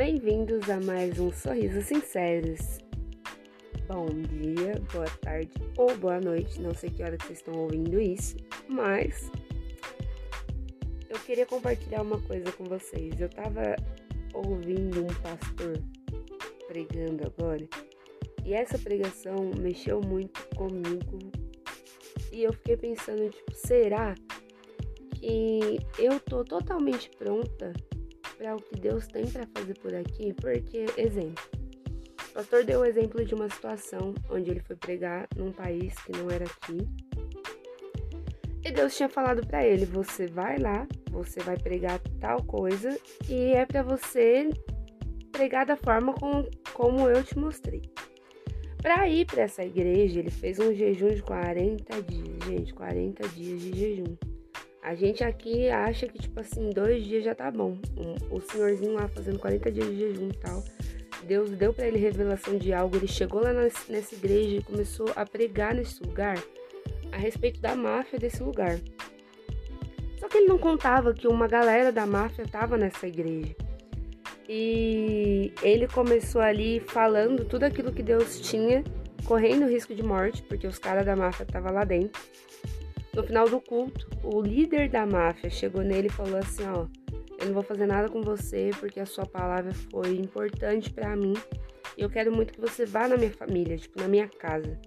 Bem-vindos a mais um Sorrisos Sinceros. Bom dia, boa tarde ou boa noite, não sei que hora que vocês estão ouvindo isso, mas eu queria compartilhar uma coisa com vocês. Eu tava ouvindo um pastor pregando agora e essa pregação mexeu muito comigo e eu fiquei pensando, tipo, será que eu tô totalmente pronta para o que Deus tem para fazer por aqui? Porque, exemplo, o pastor deu o exemplo de uma situação onde ele foi pregar num país que não era aqui. E Deus tinha falado para ele: você vai lá, você vai pregar tal coisa e é para você pregar da forma com, como eu te mostrei. Para ir para essa igreja, ele fez um jejum de 40 dias, gente, 40 dias de jejum. A gente aqui acha que, tipo assim, dois dias já tá bom. O senhorzinho lá fazendo 40 dias de jejum e tal. Deus deu para ele revelação de algo. Ele chegou lá nessa igreja e começou a pregar nesse lugar a respeito da máfia desse lugar. Só que ele não contava que uma galera da máfia tava nessa igreja. E ele começou ali falando tudo aquilo que Deus tinha, correndo risco de morte, porque os caras da máfia estavam lá dentro. No final do culto, o líder da máfia chegou nele e falou assim: Ó, eu não vou fazer nada com você porque a sua palavra foi importante para mim e eu quero muito que você vá na minha família, tipo, na minha casa.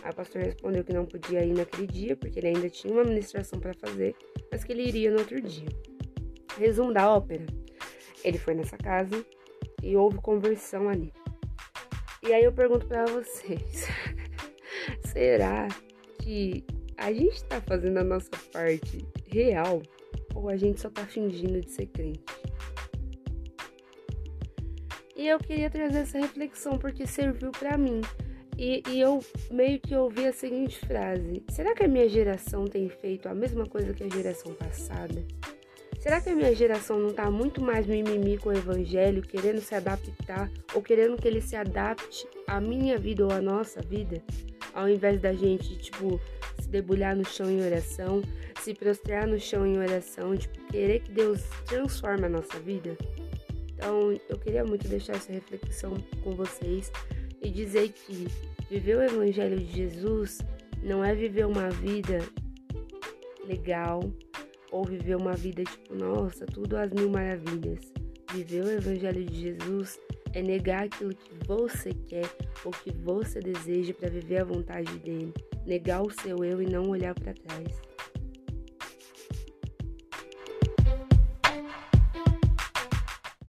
Aí o pastor respondeu que não podia ir naquele dia porque ele ainda tinha uma ministração para fazer, mas que ele iria no outro dia. Resumo da ópera ele foi nessa casa e houve conversão ali. E aí eu pergunto para vocês: será que a gente está fazendo a nossa parte real ou a gente só está fingindo de ser crente? E eu queria trazer essa reflexão porque serviu para mim. E, e, eu meio que ouvi a seguinte frase: será que a minha geração tem feito a mesma coisa que a geração passada? Será que a minha geração não está muito mais mimimi com o evangelho, querendo se adaptar ou querendo que ele se adapte à minha vida ou à nossa vida? Ao invés da gente, tipo, debulhar no chão em oração, se prostrar no chão em oração, tipo, querer que Deus transforme a nossa vida? Então, eu queria muito deixar essa reflexão com vocês e dizer que viver o evangelho de Jesus não é viver uma vida legal, ou viver uma vida tipo, nossa, tudo às mil maravilhas. Viver o Evangelho de Jesus é negar aquilo que você quer ou que você deseja para viver a vontade dele, negar o seu eu e não olhar para trás.